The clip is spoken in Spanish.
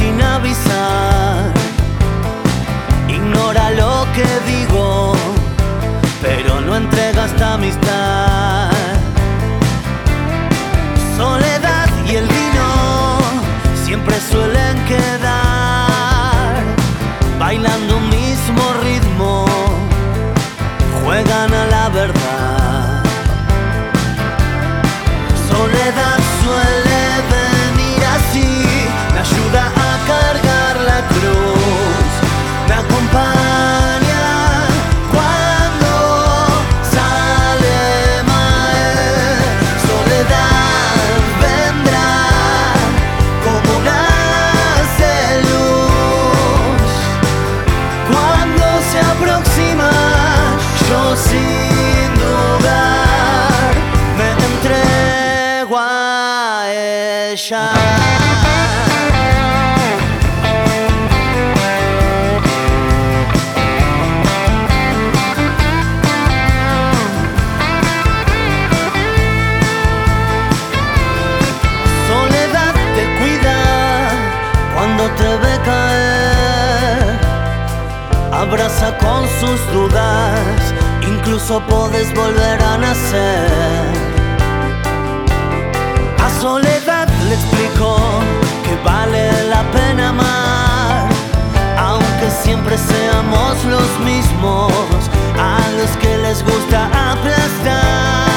sin avisar. Ignora lo que digo, pero no entrega esta amistad. Soledad y el vino siempre suelen quedar bailando un mismo ritmo. Juegan Soledad te cuida cuando te ve caer, abraza con sus dudas, incluso puedes volver a nacer. A soledad le siempre seamos los mismos, a los que les gusta aplastar.